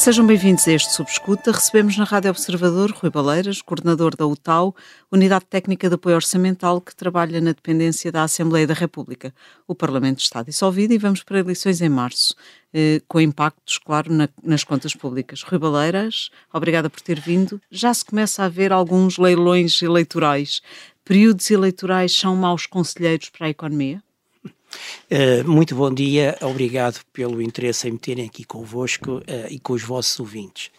Sejam bem-vindos a este Subescuta. Recebemos na Rádio Observador Rui Baleiras, coordenador da UTAU, Unidade Técnica de Apoio Orçamental, que trabalha na dependência da Assembleia da República. O Parlamento está dissolvido e vamos para eleições em março, eh, com impactos, claro, na, nas contas públicas. Rui Baleiras, obrigada por ter vindo. Já se começa a ver alguns leilões eleitorais. Períodos eleitorais são maus conselheiros para a economia? Uh, muito bom dia, obrigado pelo interesse em me terem aqui convosco uh, e com os vossos ouvintes.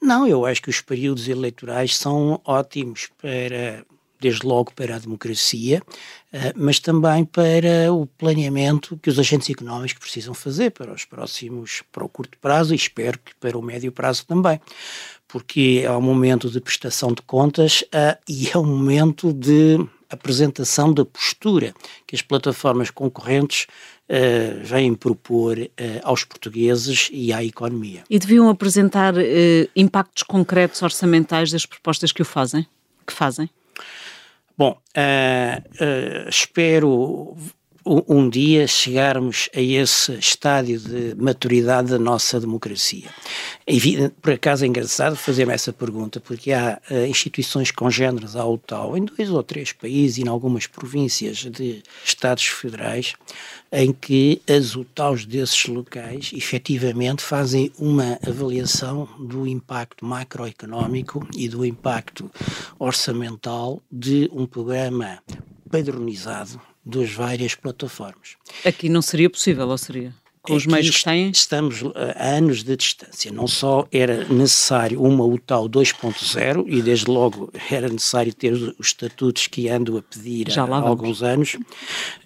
Não, eu acho que os períodos eleitorais são ótimos para, desde logo para a democracia, uh, mas também para o planeamento que os agentes económicos precisam fazer para os próximos, para o curto prazo e espero que para o médio prazo também porque é um momento de prestação de contas uh, e é um momento de apresentação da postura que as plataformas concorrentes uh, vêm propor uh, aos portugueses e à economia. E deviam apresentar uh, impactos concretos orçamentais das propostas que o fazem? Que fazem? Bom, espero um dia chegarmos a esse estádio de maturidade da nossa democracia. Por acaso é engraçado fazer-me essa pergunta, porque há uh, instituições congêneres à UTAU em dois ou três países e em algumas províncias de Estados federais, em que as UTAUs desses locais efetivamente fazem uma avaliação do impacto macroeconómico e do impacto orçamental de um programa padronizado das várias plataformas. Aqui não seria possível, ou seria? Com os meios que têm? Estamos a anos de distância. Não só era necessário uma UTAU 2.0 e desde logo era necessário ter os estatutos que ando a pedir há alguns anos,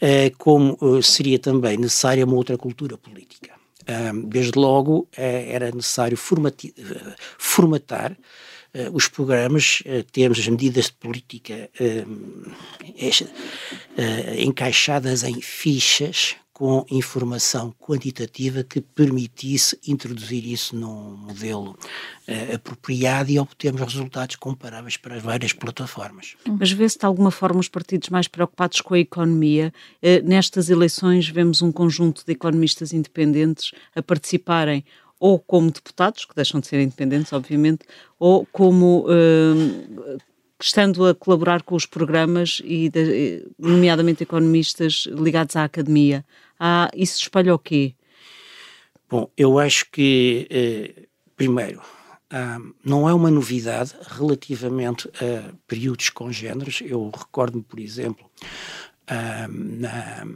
eh, como eh, seria também necessária uma outra cultura política. Desde logo eh, era necessário formatar os programas, uh, temos as medidas de política uh, encaixadas em fichas com informação quantitativa que permitisse introduzir isso num modelo uh, apropriado e obtermos resultados comparáveis para as várias plataformas. Mas vê-se de alguma forma os partidos mais preocupados com a economia. Uh, nestas eleições vemos um conjunto de economistas independentes a participarem ou como deputados, que deixam de ser independentes, obviamente, ou como uh, estando a colaborar com os programas e, de, nomeadamente, economistas ligados à academia. Ah, isso espalha o quê? Bom, eu acho que, eh, primeiro, ah, não é uma novidade relativamente a períodos congêneres. Eu recordo-me, por exemplo, ah, na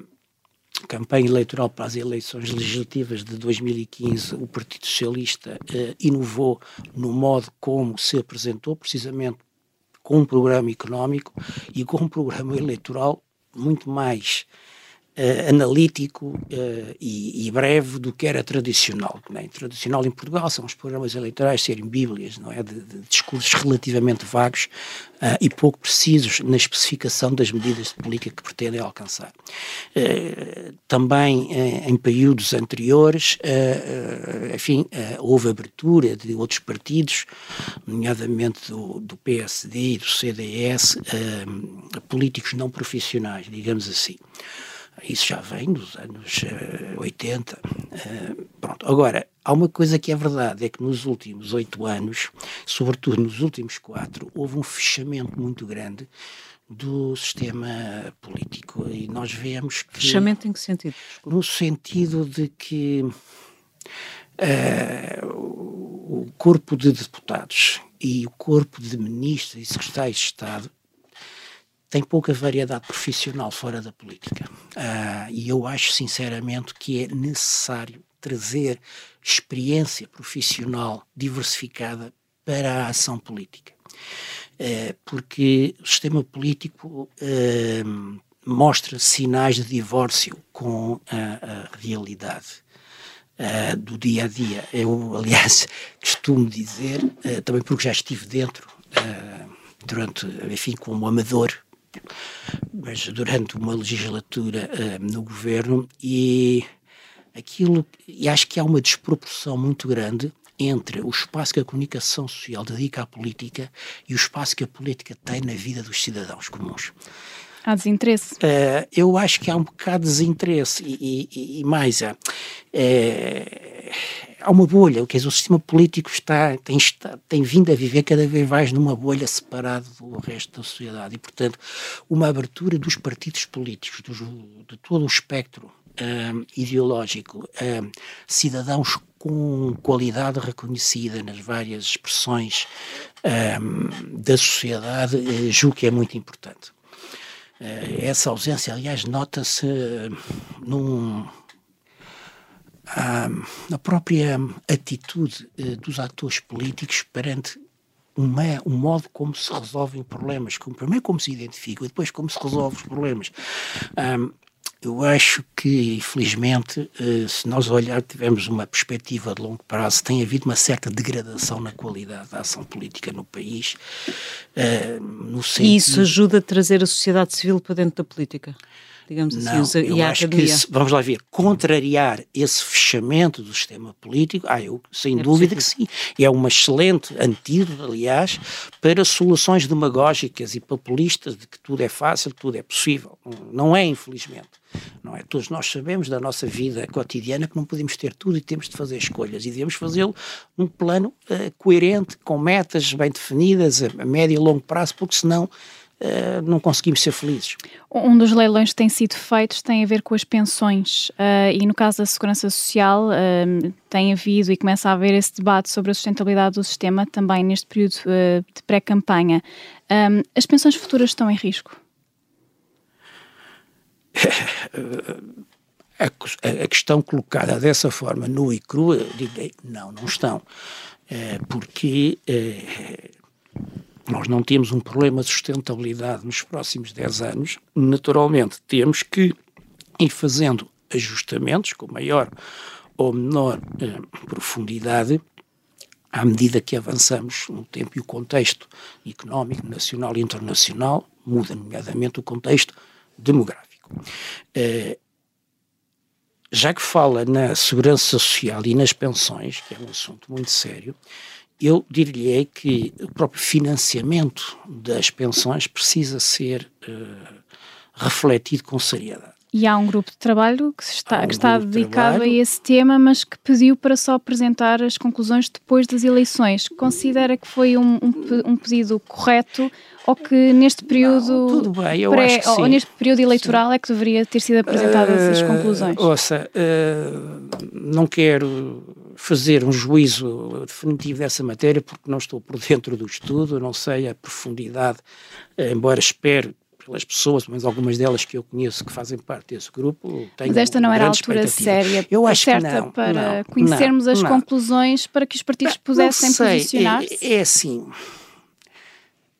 campanha eleitoral para as eleições legislativas de 2015, o Partido Socialista eh, inovou no modo como se apresentou, precisamente com um programa económico e com um programa eleitoral muito mais uh, analítico uh, e, e, breve do que era tradicional. Né? Tradicional em Portugal são os programas eleitorais serem bíblias, não é? De, de discursos relativamente vagos uh, e pouco precisos na especificação das medidas de política que pretendem alcançar. também em períodos anteriores, enfim, houve abertura de outros partidos, nomeadamente do, do PSD e do CDS, políticos não profissionais, digamos assim. Isso já vem dos anos uh, 80. Uh, pronto. Agora, há uma coisa que é verdade, é que nos últimos oito anos, sobretudo nos últimos quatro, houve um fechamento muito grande do sistema político e nós vemos que... Fechamento em que sentido? No sentido de que uh, o corpo de deputados e o corpo de ministros e secretários de Estado tem pouca variedade profissional fora da política. Uh, e eu acho sinceramente que é necessário trazer experiência profissional diversificada para a ação política. Uh, porque o sistema político uh, mostra sinais de divórcio com a, a realidade. Do dia a dia. Eu, aliás, costumo dizer, também porque já estive dentro, durante, enfim, como amador mas durante uma legislatura uh, no governo e aquilo e acho que há uma desproporção muito grande entre o espaço que a comunicação social dedica à política e o espaço que a política tem na vida dos cidadãos comuns. Há desinteresse? Uh, eu acho que há um bocado de desinteresse e, e, e mais, uh, há uma bolha, quer dizer, o sistema político está, tem, está, tem vindo a viver cada vez mais numa bolha separada do resto da sociedade e, portanto, uma abertura dos partidos políticos, dos, de todo o espectro um, ideológico, um, cidadãos com qualidade reconhecida nas várias expressões um, da sociedade, uh, julgo que é muito importante. Uh, essa ausência, aliás, nota-se num a própria atitude uh, dos atores políticos perante uma, um modo como se resolvem problemas, como, primeiro como se identificam e depois como se resolvem os problemas. Um, eu acho que, infelizmente, uh, se nós olhar, tivemos uma perspectiva de longo prazo, tem havido uma certa degradação na qualidade da ação política no país. Uh, no sentido... E isso ajuda a trazer a sociedade civil para dentro da política? Digamos assim, não, e a acho academia. que, vamos lá ver, contrariar esse fechamento do sistema político, ah, eu, sem é dúvida possível. que sim. É uma excelente antídoto, aliás, para soluções demagógicas e populistas de que tudo é fácil, tudo é possível. Não é, infelizmente. Não é? Todos nós sabemos da nossa vida cotidiana que não podemos ter tudo e temos de fazer escolhas e devemos fazê-lo num plano uh, coerente, com metas bem definidas a, a médio e longo prazo, porque senão Uh, não conseguimos ser felizes. Um dos leilões que têm sido feitos tem a ver com as pensões uh, e no caso da segurança social uh, tem havido e começa a haver esse debate sobre a sustentabilidade do sistema também neste período de pré-campanha. Um, as pensões futuras estão em risco? A, a, questão colocada dessa forma, nua e crua, digo, não, não estão. porque nós não temos um problema de sustentabilidade nos próximos 10 anos, naturalmente temos que ir fazendo ajustamentos com maior ou menor eh, profundidade à medida que avançamos no tempo e o contexto económico, nacional e internacional muda, nomeadamente o contexto demográfico. Eh, já que fala na segurança social e nas pensões, que é um assunto muito sério, eu diria que o próprio financiamento das pensões precisa ser uh, refletido com seriedade. E há um grupo de trabalho que está, um que está dedicado de a esse tema, mas que pediu para só apresentar as conclusões depois das eleições. Considera que foi um, um, um pedido correto ou que neste período não, tudo bem, eu pré, acho que ou neste período eleitoral sim. é que deveria ter sido apresentadas uh, as eh, conclusões? Ouça, uh, não quero fazer um juízo definitivo dessa matéria porque não estou por dentro do estudo, não sei a profundidade, embora espero pelas pessoas, mas algumas delas que eu conheço que fazem parte desse grupo. Mas esta não era a altura séria, eu acho certa que não, para não, conhecermos não, as não. conclusões para que os partidos pudessem posicionar-se? É, é assim,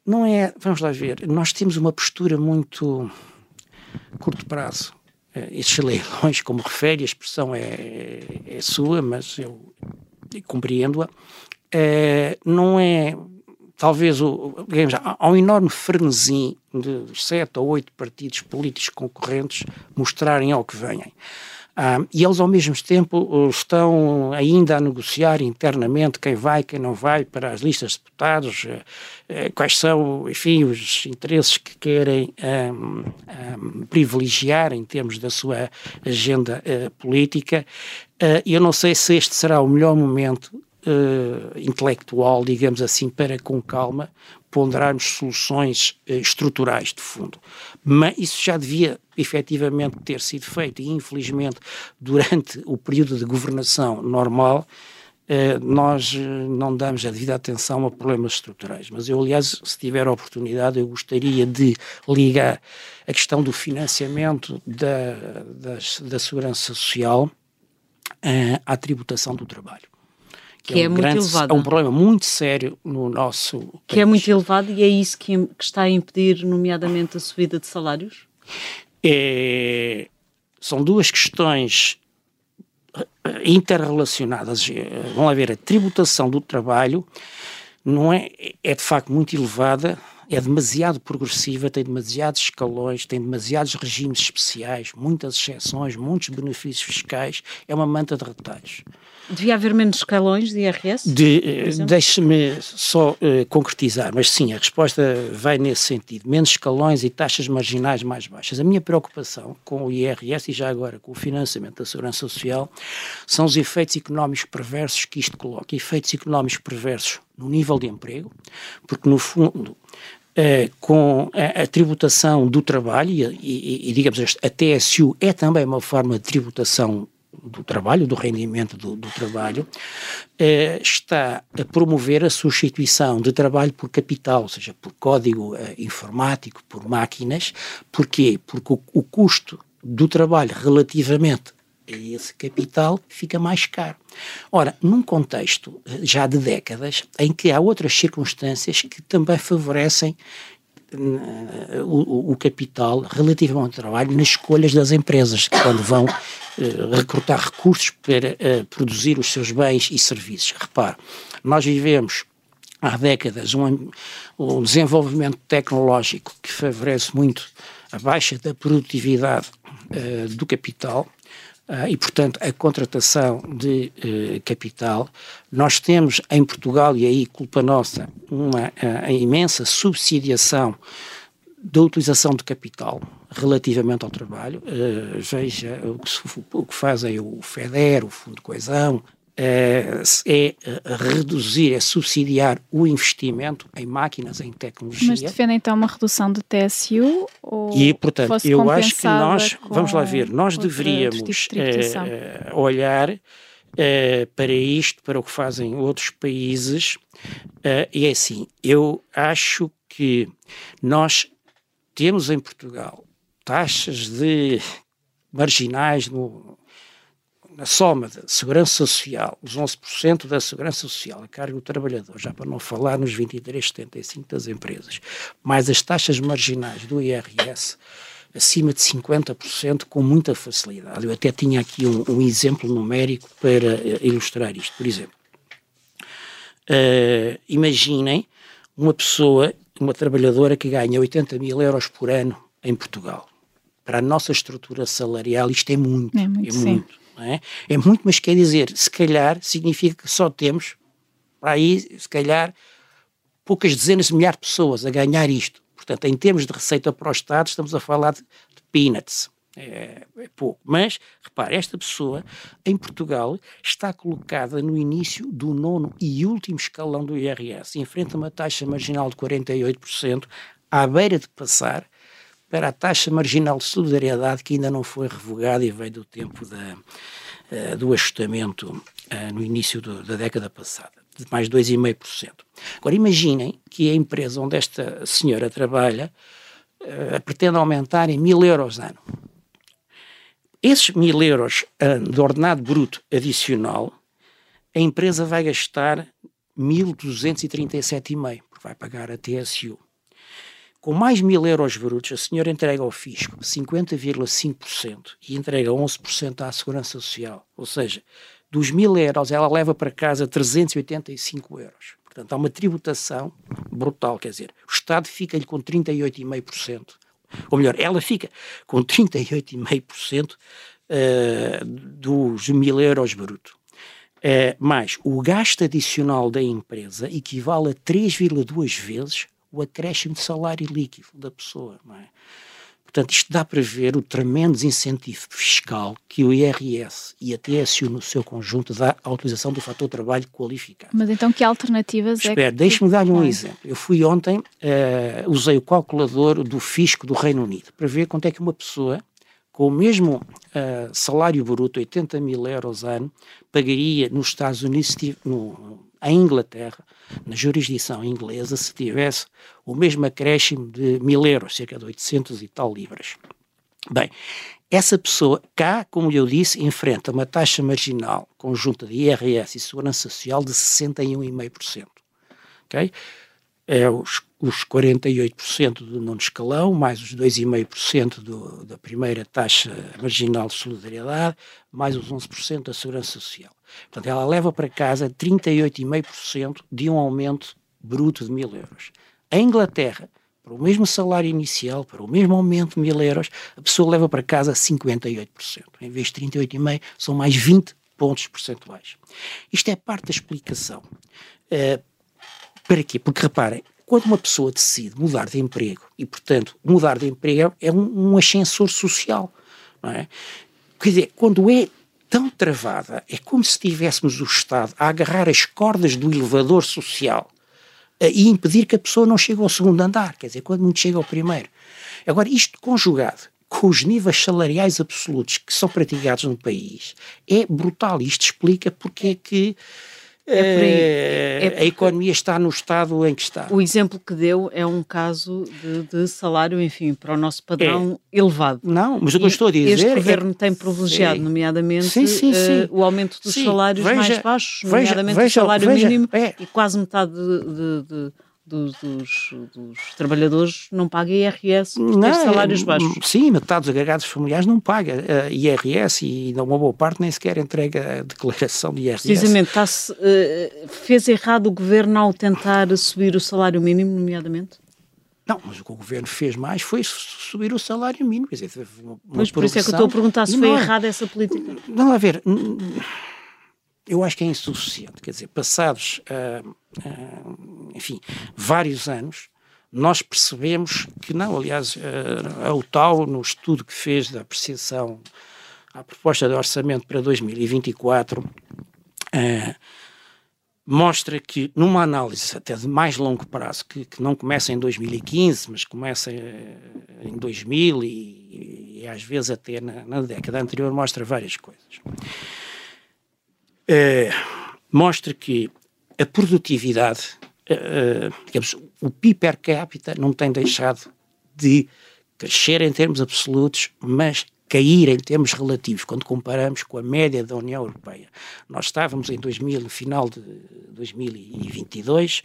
não é, vamos lá ver, nós temos uma postura muito curto prazo. Uh, estes leilões, como refere, a expressão é, é sua, mas eu compreendo-a, uh, não é talvez o, digamos, há um enorme frenesi de sete ou oito partidos políticos concorrentes mostrarem ao que venham. Ah, e eles, ao mesmo tempo, estão ainda a negociar internamente quem vai, quem não vai para as listas de deputados, eh, eh, quais são, enfim, os interesses que querem privilegiar em termos da sua agenda uh, política. Uh, eu não sei se este será o melhor momento intelectual, digamos assim, para com calma ponderarmos soluções uh, estruturais de fundo. Mas isso já devia efetivamente ter sido feito e, infelizmente, durante o período de governação normal, Uh, nós não damos a devida atenção a problemas estruturais. Mas eu, aliás, se tiver a oportunidade, eu gostaria de ligar a questão do financiamento da, da, da segurança social à tributação do trabalho que, é, é, um muito grande, elevado. É um problema muito sério no nosso país. Que é muito elevado e é isso que, que está a impedir, nomeadamente, a subida de salários? É, são duas questões eh, interrelacionadas. Vão haver a tributação do trabalho, não é, é de facto muito elevada, é demasiado progressiva, tem demasiados escalões, tem demasiados regimes especiais, muitas exceções, muitos benefícios fiscais, é uma manta de retalhos. Devia haver menos escalões de IRS? De, Deixe-me só uh, concretizar, mas sim, a resposta vai nesse sentido. Menos escalões e taxas marginais mais baixas. A minha preocupação com o IRS e já agora com o financiamento da Segurança Social são os efeitos económicos perversos que isto coloca. Efeitos económicos perversos no nível de emprego, porque no fundo Uh, com a, a, tributação do trabalho, e, e, e, digamos, a TSU é também uma forma de tributação do trabalho, do rendimento do, do trabalho, eh, está a promover a substituição de trabalho por capital, ou seja, por código eh, informático, por máquinas. Porquê? Porque o, o custo do trabalho relativamente a esse capital fica mais caro. Ora, num contexto eh, já de décadas em que há outras circunstâncias que também favorecem o, o, capital relativamente ao trabalho nas escolhas das empresas, quando vão recrutar recursos para uh, produzir os seus bens e serviços. Repare, nós vivemos há décadas um, um desenvolvimento tecnológico que favorece muito a baixa da produtividade uh, do capital Uh, e, portanto, a contratação de uh, capital. Nós temos em Portugal, e aí culpa nossa, uma uh, imensa subsidiação da utilização de capital relativamente ao trabalho. veja o que, o que fazem o FEDER, o Fundo de Coesão, é, é reduzir, é subsidiar o investimento em máquinas, em tecnologia. Mas defende então uma redução de TSU? Ou e, portanto, eu acho que nós, vamos lá ver, nós deveríamos de é, olhar é, para isto, para o que fazem outros países, e é assim, eu acho que nós temos em Portugal taxas de marginais no, na soma da segurança social, os 11% da segurança social a cargo do trabalhador, já para não falar nos 23,75% das empresas, mais as taxas marginais do IRS, acima de 50% com muita facilidade. Eu até tinha aqui um, um exemplo numérico para uh, ilustrar isto. Por exemplo, uh, imaginem uma pessoa, uma trabalhadora que ganha 80 mil euros por ano em Portugal. Para a nossa estrutura salarial, isto é muito. É muito. É muito é? é muito, mas quer dizer, se calhar significa que só temos para aí, se calhar, poucas dezenas de milhares de pessoas a ganhar isto. Portanto, em termos de receita para o Estado, estamos a falar de, de peanuts. É, é, pouco. Mas, repare, esta pessoa, em Portugal, está colocada no início do nono e último escalão do IRS. Enfrenta uma taxa marginal de 48%, à beira de passar para a taxa marginal de solidariedade que ainda não foi revogada e veio do tempo da, uh, do ajustamento uh, no início da década passada, de mais 2,5%. Agora imaginem que a empresa onde esta senhora trabalha uh, pretende aumentar em mil euros ano. Esses mil euros de ordenado bruto adicional, a empresa vai gastar 1.237,5, porque vai pagar a TSU. Com mais mil euros brutos, a senhora entrega ao fisco 50,5% e entrega 11% à Segurança Social. Ou seja, dos mil euros ela leva para casa 385 euros. Portanto, há uma tributação brutal, quer dizer, o Estado fica-lhe com 38,5%. Ou melhor, ela fica com 38,5% uh, eh, dos mil euros brutos. Uh, mas o gasto adicional da empresa equivale a 3,2 vezes o acréscimo de salário líquido da pessoa. Não é? Portanto, isto dá para ver o tremendo desincentivo fiscal que o IRS e a TSU no seu conjunto dá à utilização do fator trabalho qualificado. Mas então que alternativas Espera, é que... deixe-me dar-lhe um exemplo. Eu fui ontem, uh, usei o calculador do fisco do Reino Unido para ver quanto é que uma pessoa com o mesmo uh, salário bruto, 80 mil euros ano, pagaria nos Estados Unidos, no, em Inglaterra, na jurisdição inglesa, se tivesse o mesmo acréscimo de mil euros, cerca de 800 e tal libras. Bem, essa pessoa cá, como eu disse, enfrenta uma taxa marginal conjunta de IRS e Segurança Social de 61,5%. Ok? É os, os 48% do nono escalão, mais os 2,5% da primeira taxa marginal de solidariedade, mais os 11% da Segurança Social. Portanto, ela leva para casa 38,5% de um aumento bruto de mil euros. Em Inglaterra, para o mesmo salário inicial, para o mesmo aumento de mil euros, a pessoa leva para casa 58%. Em vez de 38,5%, são mais 20 pontos percentuais. Isto é parte da explicação. Uh, para quê? Porque reparem, quando uma pessoa decide mudar de emprego, e portanto mudar de emprego é um, um ascensor social, não é? Quer dizer, quando é tão travada, é como se tivéssemos o Estado a agarrar as cordas do elevador social uh, e impedir que a pessoa não chegue ao segundo andar, quer dizer, quando muito chega ao primeiro. Agora, isto conjugado com os níveis salariais absolutos que são praticados no país, é brutal. Isto explica porque é que é é, é a economia está no estado em que está. O exemplo que deu é um caso de, de salário, enfim, para o nosso padrão é. elevado. Não, mas o que eu estou a dizer. Este governo é, tem privilegiado, nomeadamente, sim, sim, sim. Uh, o aumento dos salários veja, mais baixos, nomeadamente veja, o salário mínimo, é. e quase metade de, de dos, dos, dos, trabalhadores não paga IRS por ter salários baixos. Sim, metade dos agregados familiares não paga uh, IRS e uma boa parte nem sequer entrega a declaração de IRS. Precisamente, uh, fez errado o governo ao tentar subir o salário mínimo, nomeadamente? Não, mas o que o governo fez mais foi subir o salário mínimo. Quer dizer, uma, uma pois por isso é que eu estou a perguntar se foi errada essa política. Não, a ver eu acho que é insuficiente. Quer dizer, passados, uh, uh, enfim, vários anos, nós percebemos que não. Aliás, uh, a UTAU, no estudo que fez da apreciação à proposta de orçamento para 2024, mostra que, numa análise até de mais longo prazo, que, que não começa em 2015, mas começa em 2000 e, e às vezes até na, na década anterior, mostra várias coisas eh, mostra que a produtividade, uh, digamos, o PIB per capita não tem deixado de crescer em termos absolutos, mas cair em termos relativos, quando comparamos com a média da União Europeia. Nós estávamos em 2000, no final de 2022,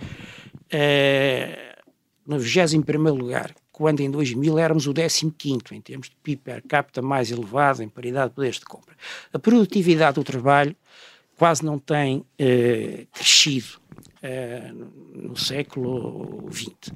uh, no 21 lugar, quando em 2000 éramos o 15 em termos de PIB per capita mais elevado, em paridade de poderes de compra. A produtividade do trabalho quase não tem eh, crescido eh, no século XX.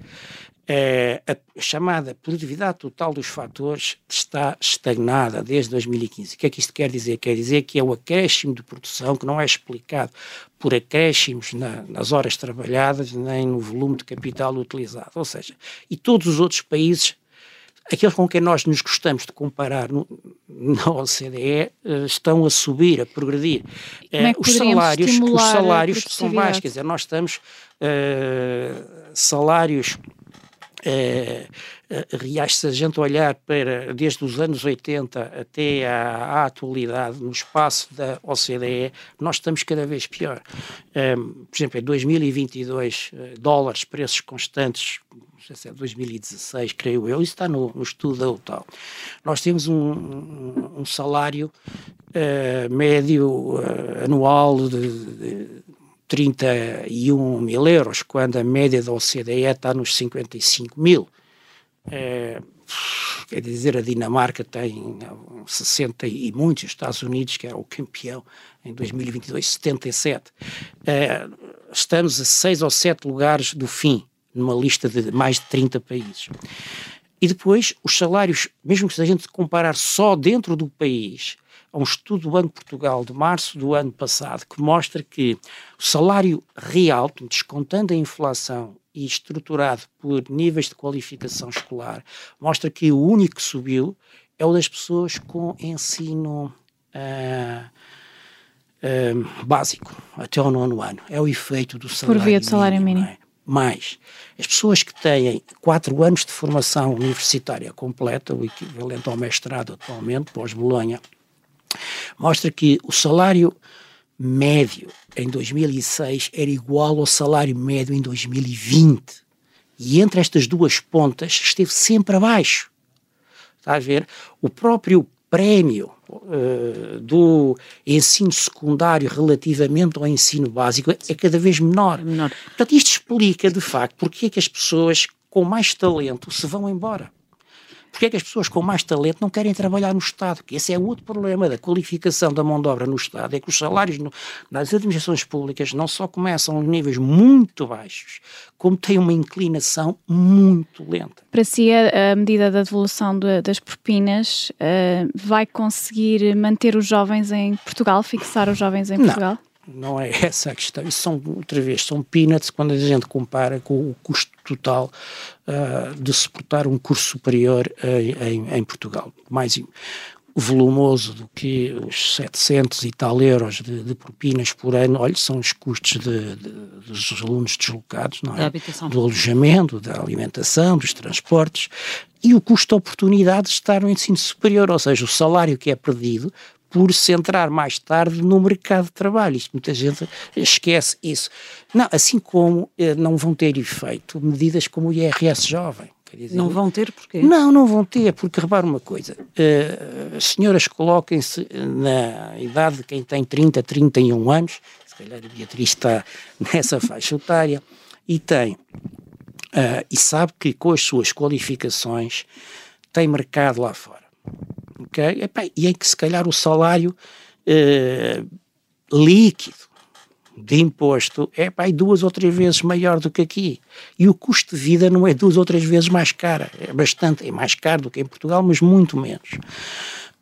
Eh, a chamada produtividade total dos fatores está estagnada desde 2015. O que é que isto quer dizer? Quer dizer que é o acréscimo de produção que não é explicado por acréscimos na, nas horas trabalhadas nem no volume de capital utilizado. Ou seja, e todos os outros países aqueles com quem nós nos gostamos de comparar no, na OCDE uh, estão a subir, a progredir. Uh, os salários, os salários são baixos, quer dizer, nós estamos uh, salários reais, se a gente olhar para desde os anos 80 até à, à atualidade, no espaço da OCDE, nós estamos cada vez pior. Por exemplo, em 2022, dólares, preços constantes, não sei se é 2016, creio eu, isso está no, no estudo da UTAL. Nós temos um, um, salário uh, médio uh, anual de, de 31 mil euros, quando a média da OCDE está nos 55 mil. Uh, quer dizer, a Dinamarca tem 60 e muitos, os Estados Unidos, que era o campeão em 2022, 77. Uh, estamos a seis ou sete lugares do fim numa lista de mais de 30 países. E depois, os salários, mesmo que se a gente comparar só dentro do país, a um estudo do Banco de Portugal de março do ano passado, que mostra que o salário real, descontando a inflação e estruturado por níveis de qualificação escolar, mostra que o único que subiu é o das pessoas com ensino uh, uh, básico, até o nono ano. É o efeito do salário Por via de salário mínimo. mínimo. Mais. As pessoas que têm quatro anos de formação universitária completa, o equivalente ao mestrado atualmente, pós-Bolonha, mostra que o salário médio em 2006 era igual ao salário médio em 2020. E entre estas duas pontas esteve sempre abaixo. Está a ver? O próprio prémio uh, do ensino secundário relativamente ao ensino básico é cada vez menor. É menor. Portanto, isto explica, de facto, porque é que as pessoas com mais talento se vão embora. Porque é que as pessoas com mais talento não querem trabalhar no Estado? Que esse é outro problema da qualificação da mão de obra no Estado, é que os salários no, nas administrações públicas não só começam a níveis muito baixos, como têm uma inclinação muito lenta. Para si, a, a medida da devolução de, das propinas uh, vai conseguir manter os jovens em Portugal, fixar os jovens em Portugal? Não não é essa a questão. Isso são, outra vez, são peanuts quando a gente compara com o custo total uh, de suportar um curso superior uh, em, em, Portugal. Mais volumoso do que os 700 e tal euros de, de propinas por ano, olha, são os custos de, de, dos alunos deslocados, não é? Do alojamento, da alimentação, dos transportes e o custo de oportunidade de estar no ensino superior, ou seja, o salário que é perdido por se entrar mais tarde no mercado de trabalho. Isto, muita gente esquece isso. Não, assim como eh, não vão ter efeito medidas como o IRS jovem. Dizer, não vão ter porquê? Não, não vão ter, porque repara uma coisa, uh, as senhoras coloquem-se na idade de quem tem 30, 31 anos, se calhar a Beatriz está nessa faixa etária, e tem, uh, e sabe que com as suas qualificações tem mercado lá fora ok? Epá, e em que se calhar o salário eh, líquido de imposto é pá, duas ou três vezes maior do que aqui. E o custo de vida não é duas ou três vezes mais caro, é bastante, é mais caro do que em Portugal, mas muito menos.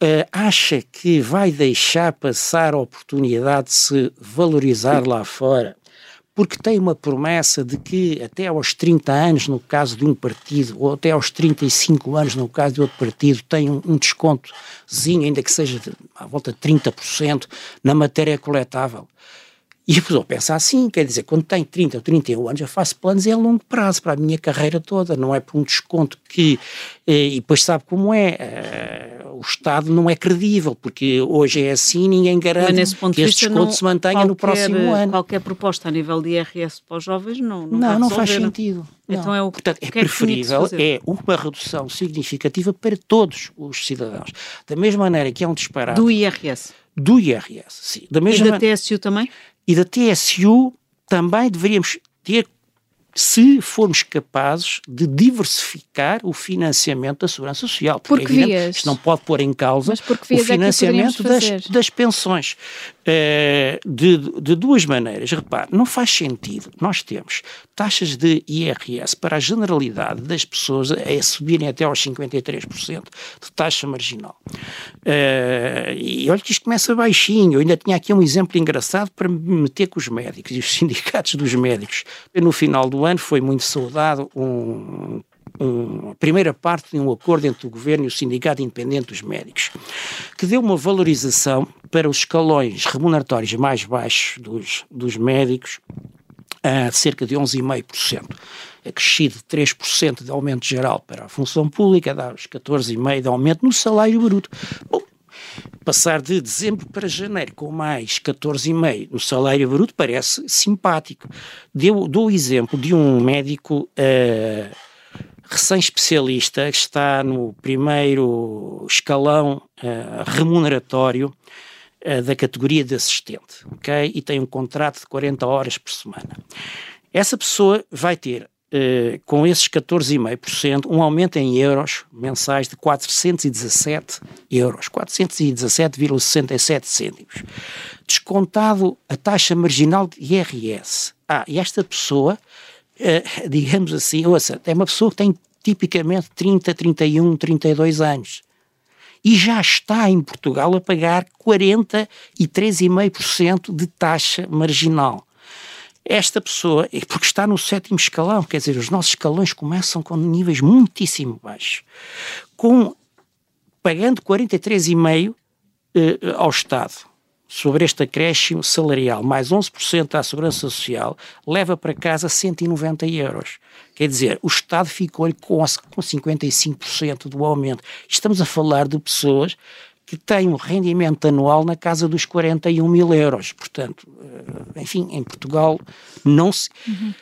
Uh, acha que vai deixar passar a oportunidade de se valorizar lá fora porque tem uma promessa de que até aos 30 anos, no caso de um partido, ou até aos 35 anos, no caso de outro partido, tem um, um descontozinho, ainda que seja de, à volta de 30%, na matéria coletável. E a pessoa pensa assim, quer dizer, quando tem 30 ou 31 anos, eu faço planos a longo prazo, para a minha carreira toda, não é por um desconto que. Eh, e depois sabe como é. Eh, o Estado não é credível, porque hoje é assim ninguém garante que este desconto não, se mantenha qualquer, no próximo ano. Qualquer proposta a nível de IRS para os jovens não Não, não, não faz sentido. Então não. é o Portanto, é, é preferível, é uma redução significativa para todos os cidadãos. Da mesma maneira que é um disparate. Do IRS. Do IRS, sim. Da mesma e da TSU também? E da TSU também deveríamos ter se formos capazes de diversificar o financiamento da segurança social. Porque Por que vias? Isto não pode pôr em causa o é financiamento é das, das, pensões. Uh, de, de, duas maneiras. Repare, não faz sentido nós temos taxas de IRS para a generalidade das pessoas a subirem até aos 53% de taxa marginal. Uh, e olha que isto começa baixinho. Eu ainda tinha aqui um exemplo engraçado para me meter com os médicos e os sindicatos dos médicos. No final do ano foi muito saudado um, a primeira parte de um acordo entre o Governo e o Sindicato Independente dos Médicos, que deu uma valorização para os escalões remuneratórios mais baixos dos, dos médicos a cerca de 11,5%. Acrescido de 3% de aumento geral para a função pública, dá os 14,5% de aumento no salário bruto. Bom, Passar de dezembro para janeiro com mais 14,5 no salário bruto parece simpático. Deu, dou o exemplo de um médico uh, recém-especialista que está no primeiro escalão uh, remuneratório uh, da categoria de assistente, ok? E tem um contrato de 40 horas por semana. Essa pessoa vai ter eh, com esses 14,5%, um aumento em euros mensais de 417 euros, 417,67 cêntimos. Descontado a taxa marginal de IRS. Ah, e esta pessoa, eh, digamos assim, ouça, é uma pessoa que tem tipicamente 30, 31, 32 anos. E já está em Portugal a pagar 43,5% de taxa marginal esta pessoa, porque está no sétimo escalão, quer dizer, os nossos escalões começam com níveis muitíssimo baixos, com, pagando 43,5% eh, ao Estado sobre este acréscimo salarial, mais 11% à Segurança Social, leva para casa 190 euros. Quer dizer, o Estado ficou-lhe com, com 55% do aumento. Estamos a falar de pessoas que tem um rendimento anual na casa dos 41 mil euros. Portanto, eh, enfim, em Portugal não se. Uhum.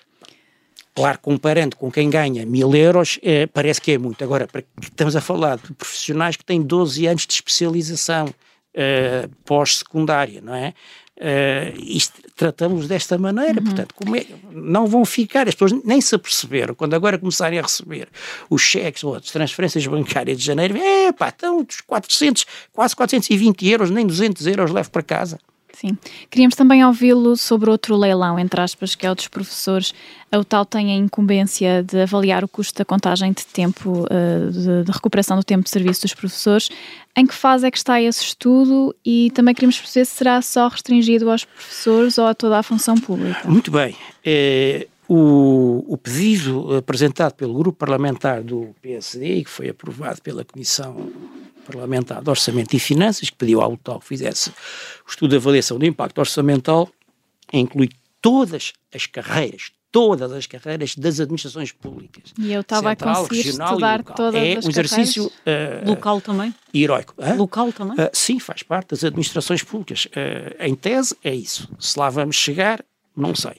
Claro, comparando com quem ganha mil euros, é, parece que é muito. Agora, estamos a falar de profissionais que têm 12 anos de especialização uh, pós-secundária, não é? Uh, isto, tratamos desta maneira, uhum. portanto, é, não vão ficar, as pessoas nem se aperceberam, quando agora começarem a receber os cheques ou as transferências bancárias de janeiro, é pá, estão dos 400, quase 420 euros, nem 200 euros levo para casa. Sim. Queríamos também ouvi-lo sobre outro leilão, entre aspas, que é o dos professores. A UTAL tem a incumbência de avaliar o custo da contagem de tempo, de, de, recuperação do tempo de serviço dos professores. Em que fase é que está esse estudo e também queríamos perceber se será só restringido aos professores ou a toda a função pública? Muito bem. É, o, o, pedido apresentado pelo grupo parlamentar do PSD e que foi aprovado pela Comissão Parlamentar de Orçamento e Finanças, que pediu ao UTAL que fizesse o estudo de avaliação do impacto orçamental, inclui todas as carreiras, todas as carreiras das administrações públicas. E eu estava a conseguir estudar todas é as um exercício uh, local também. Heróico. Hã? Local também. Uh, sim, faz parte das administrações públicas. Uh, em tese é isso. Se lá vamos chegar, não sei.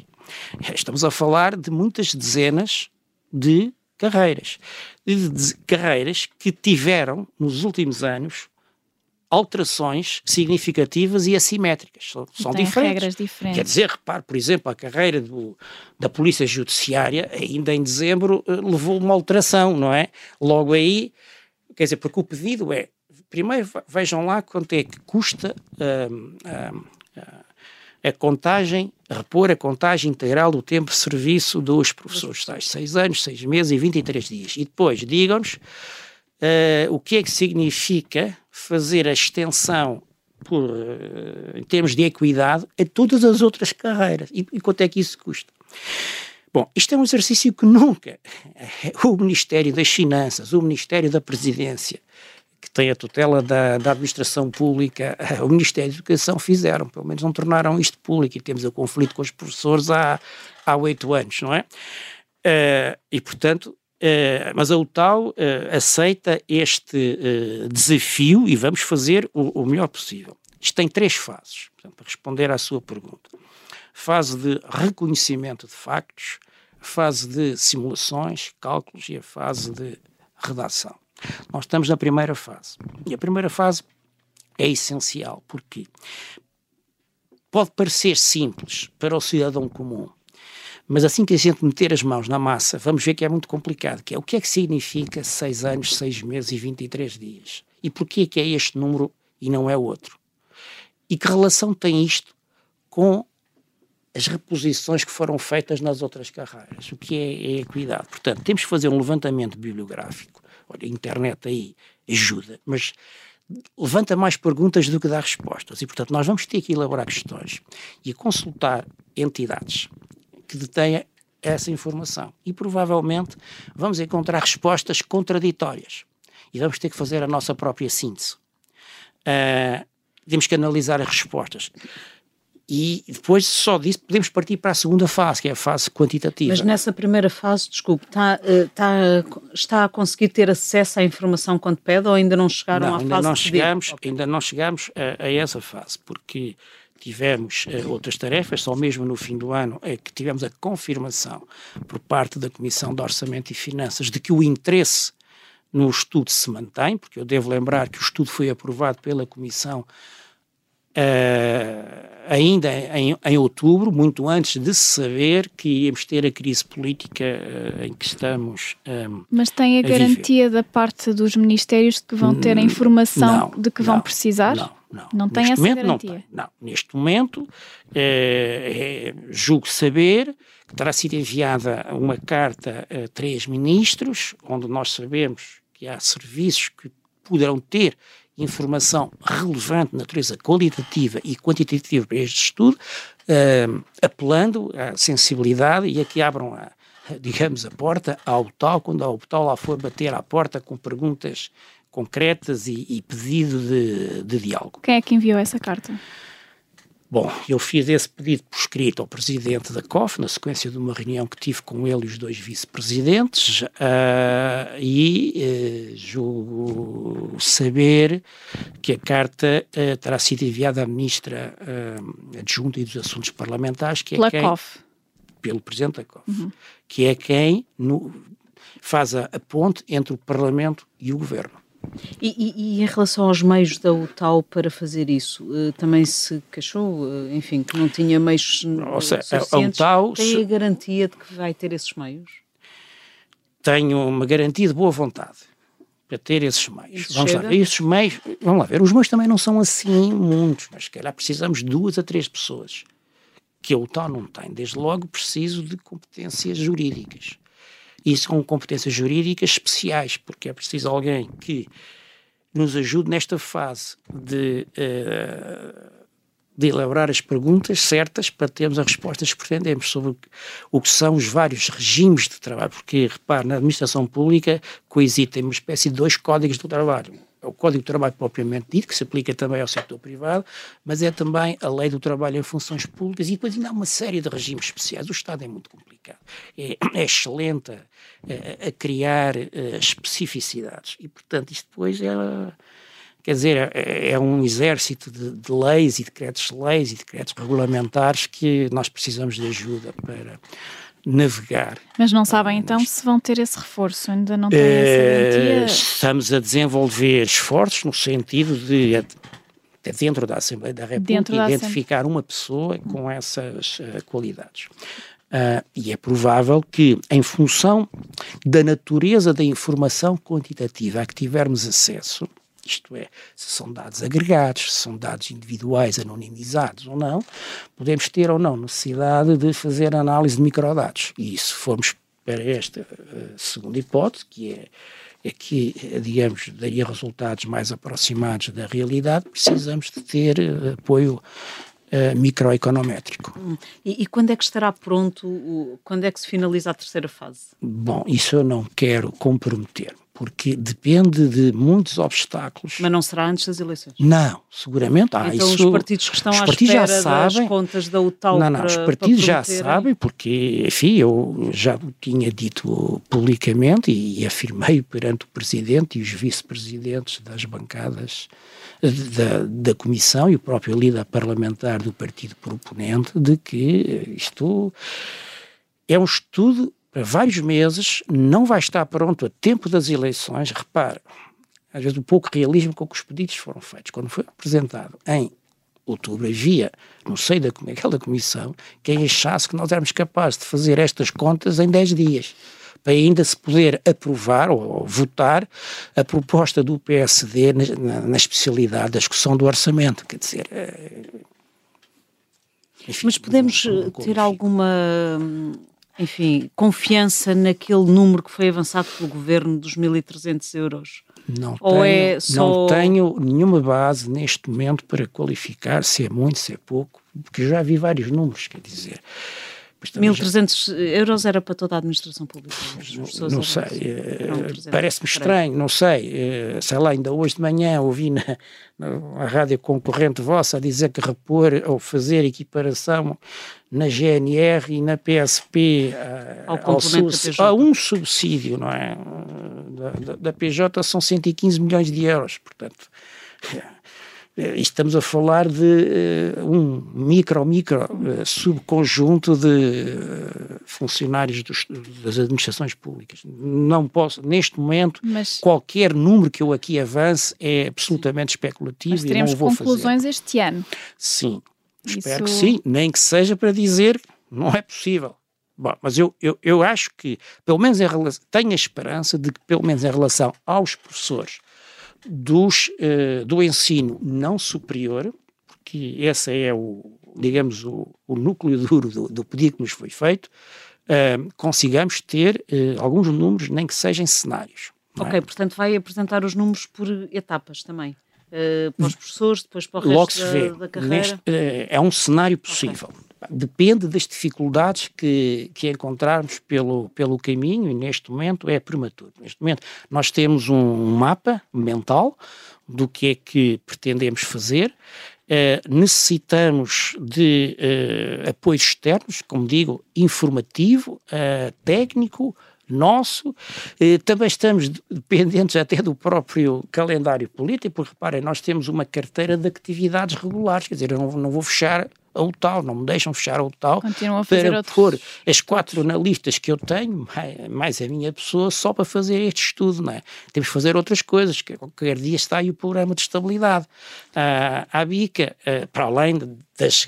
Estamos a falar de muitas dezenas de carreiras. De carreiras que tiveram, nos últimos anos, alterações significativas e assimétricas. São, são diferentes. regras diferentes. Quer dizer, repare, por exemplo, a carreira do, da Polícia Judiciária, ainda em dezembro, eh, levou uma alteração, não é? Logo aí, quer dizer, porque o pedido é, primeiro vejam lá quanto é que custa hum, hum, a contagem, repor a contagem integral do tempo de serviço dos professores, tais seis anos, seis meses e 23 dias. E depois digam-nos uh, o que é que significa fazer a extensão por, uh, em termos de equidade a todas as outras carreiras e, e quanto é que isso custa. Bom, isto é um exercício que nunca o Ministério das Finanças, o Ministério da Presidência, que tem a tutela da, da administração pública, o Ministério da Educação fizeram, pelo menos não tornaram isto público e temos o conflito com os professores há oito anos, não é? Uh, e, portanto, uh, mas a UTAL uh, aceita este desafio e vamos fazer o, o, melhor possível. Isto tem três fases, portanto, para responder à sua pergunta. Fase de reconhecimento de factos, fase de simulações, cálculos e a fase de redação. Nós estamos na primeira fase. E a primeira fase é essencial, porque pode parecer simples para o cidadão comum, mas assim que a gente meter as mãos na massa, vamos ver que é muito complicado, que é o que é que significa 6 anos, 6 meses e 23 dias? E porquê que é este número e não é outro? E que relação tem isto com as reposições que foram feitas nas outras carreiras? O que é, é equidade? Portanto, temos que fazer um levantamento bibliográfico Olha, a internet aí ajuda, mas levanta mais perguntas do que dá respostas. E, portanto, nós vamos ter que elaborar questões e consultar entidades que detenham essa informação. E, provavelmente, vamos encontrar respostas contraditórias. E vamos ter que fazer a nossa própria síntese. Uh, temos que analisar as respostas. E depois só disso podemos partir para a segunda fase, que é a fase quantitativa. Mas nessa primeira fase, desculpe, está, está, está a conseguir ter acesso à informação quando pede ou ainda não chegaram não, à ainda fase não chegamos, okay. Ainda não chegamos a, a essa fase, porque tivemos uh, outras tarefas, só mesmo no fim do ano é que tivemos a confirmação por parte da Comissão de Orçamento e Finanças de que o interesse no estudo se mantém, porque eu devo lembrar que o estudo foi aprovado pela Comissão Uh, ainda em, em, outubro, muito antes de se saber que íamos ter a crise política uh, em que estamos. Um, ehm, Mas tem a, a garantia viver. da parte dos ministérios de que vão ter a informação não, de que vão não, precisar? Não, não. Não tem neste essa momento, garantia? Não, tem, não. Neste momento, é, julgo saber que terá sido enviada uma carta a três ministros, onde nós sabemos que há serviços que poderão ter informação relevante, natureza qualitativa e quantitativa para este estudo, uh, apelando à sensibilidade e a que abram, a, digamos, a porta ao tal, quando ao tal lá for bater à porta com perguntas concretas e, e pedido de, de diálogo. Quem é que enviou essa carta? Bom, eu fiz esse pedido por escrito ao presidente da COF, na sequência de uma reunião que tive com ele e os dois vice-presidentes, uh, e uh, julgo saber que a carta uh, terá sido enviada à ministra adjunta e dos Assuntos Parlamentares, que é Pela quem, COF. Pelo presidente da COF, uhum. que é quem no, faz a, a ponte entre o Parlamento e o Governo. E, e, e, em relação aos meios da UTAU para fazer isso, uh, também se queixou, uh, enfim, que não tinha meios uh, seja, suficientes. A UTAU, tem a garantia de que vai ter esses meios? Tenho uma garantia de boa vontade para ter esses meios. Isso vamos chega? lá esses meios, vamos lá ver, os meios também não são assim muitos, mas se calhar precisamos de duas a três pessoas, que a UTAU não tem. Desde logo preciso de competências jurídicas e são competências jurídicas especiais, porque é preciso alguém que nos ajude nesta fase de, uh, de elaborar as perguntas certas para termos as respostas que pretendemos sobre o que são os vários regimes de trabalho, porque, repare, na administração pública coexistem uma espécie de dois códigos do trabalho o Código de Trabalho propriamente dito, que se aplica também ao setor privado, mas é também a Lei do Trabalho em Funções Públicas e depois ainda há uma série de regimes especiais. O Estado é muito complicado, é, é excelente a, a criar uh, especificidades e, portanto, isto depois é. Quer dizer, é, é um exército de, de leis e decretos-leis e decretos regulamentares que nós precisamos de ajuda para navegar. Mas não sabem então se vão ter esse reforço, ainda não têm essa eh, garantia? Estamos a desenvolver esforços no sentido de dentro da Assembleia da República da identificar uma pessoa com essas uh, qualidades. Uh, e é provável que, em função da natureza da informação quantitativa a que tivermos acesso, isto é, se são dados agregados, se são dados individuais anonimizados ou não, podemos ter ou não necessidade de fazer análise de microdados. E se formos para esta uh, segunda hipótese, que é, é que, digamos, daria resultados mais aproximados da realidade, precisamos de ter uh, apoio Uh, microeconométrico. Hum. E, e, quando é que estará pronto, o, quando é que se finaliza a terceira fase? Bom, isso eu não quero comprometer porque depende de muitos obstáculos. Mas não será antes das eleições? Não, seguramente. Ah, então isso, os partidos que estão os à espera já sabem, das contas da UTAL Não, não, para, os partidos já sabem, porque, enfim, eu já tinha dito publicamente e, e afirmei perante o Presidente e os vice-presidentes das bancadas da, da Comissão e o próprio líder parlamentar do partido proponente de que isto é um estudo para vários meses, não vai estar pronto a tempo das eleições. Repare, às vezes o pouco realismo com que os pedidos foram feitos. Quando foi apresentado em outubro, havia no seio daquela comissão quem achasse que nós éramos capazes de fazer estas contas em 10 dias para ainda se poder aprovar ou, ou votar a proposta do PSD na, na, na, especialidade da discussão do orçamento. Quer dizer. É, enfim, Mas podemos não, não ter alguma enfim, confiança naquele número que foi avançado pelo governo dos 1.300 euros? Não, Ou tenho, é só... não tenho nenhuma base neste momento para qualificar se é muito, se é pouco, porque já vi vários números, quer dizer. 1.300 euros era para toda a administração pública? Não, não sei, uh, parece-me estranho, não sei. Uh, sei lá, ainda hoje de manhã ouvi na, na rádio concorrente vossa a dizer que repor ou fazer equiparação na GNR e na PSP ao, ao a um subsídio não é? Da, da, da PJ são 115 milhões de euros, portanto. Eh, estamos a falar de uh, um micro, micro subconjunto de funcionários dos, das administrações públicas. Não posso, neste momento, Mas... qualquer número que eu aqui avance é absolutamente especulativo Mas teremos e não vou conclusões fazer. este ano. Sim, Isso... espero que sim, nem que seja para dizer não é possível. Bom, mas eu, eu, eu acho que, pelo menos em relação, tenho a esperança de que, pelo menos em relação aos professores, dos, uh, do ensino não superior, porque esse é o, digamos, o, o núcleo duro do, do, pedido que nos foi feito, uh, consigamos ter uh, alguns números, nem que sejam cenários. Ok, é? portanto vai apresentar os números por etapas também. Uh, para os professores, depois para o resto Logo se vê. Da, da carreira? Neste, é um cenário possível. Okay. Depende das dificuldades que, que encontrarmos pelo, pelo caminho e neste momento é prematuro. Neste momento nós temos um mapa mental do que é que pretendemos fazer. Uh, necessitamos de uh, apoios externos, como digo, informativo, uh, técnico, nosso. também estamos dependentes até do próprio calendário político, porque reparem, nós temos uma carteira de atividades regulares, quer dizer, eu não, não vou fechar a UTAL, não me deixam fechar a UTAL a para outros... pôr as quatro analistas que eu tenho, mais a minha pessoa, só para fazer este estudo, não é? Temos que fazer outras coisas, que qualquer dia está aí o programa de estabilidade. Ah, a BICA, ah, para além das,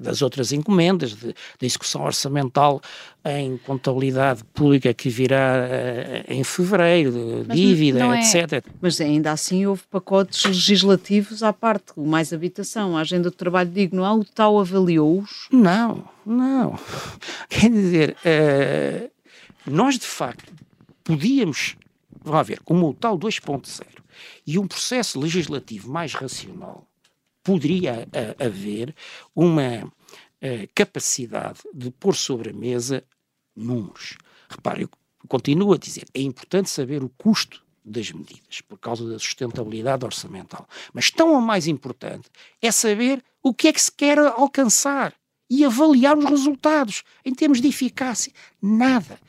das outras encomendas, de, da execução orçamental em contabilidade pública que virá uh, em fevereiro, dívida, é... etc. Mas ainda assim houve pacotes legislativos à parte, o Mais Habitação, a Agenda do Trabalho Digno, a tal avaliou-os? Não, não. Quer dizer, uh, nós de facto podíamos, vamos ver, como o tal 2.0 e um processo legislativo mais racional, poderia uh, haver uma capacidade de pôr sobre a mesa números. Repare, eu continuo a dizer, é importante saber o custo das medidas, por causa da sustentabilidade orçamental. Mas tão ou mais importante é saber o que é que se quer alcançar e avaliar os resultados em termos de eficácia. Nada.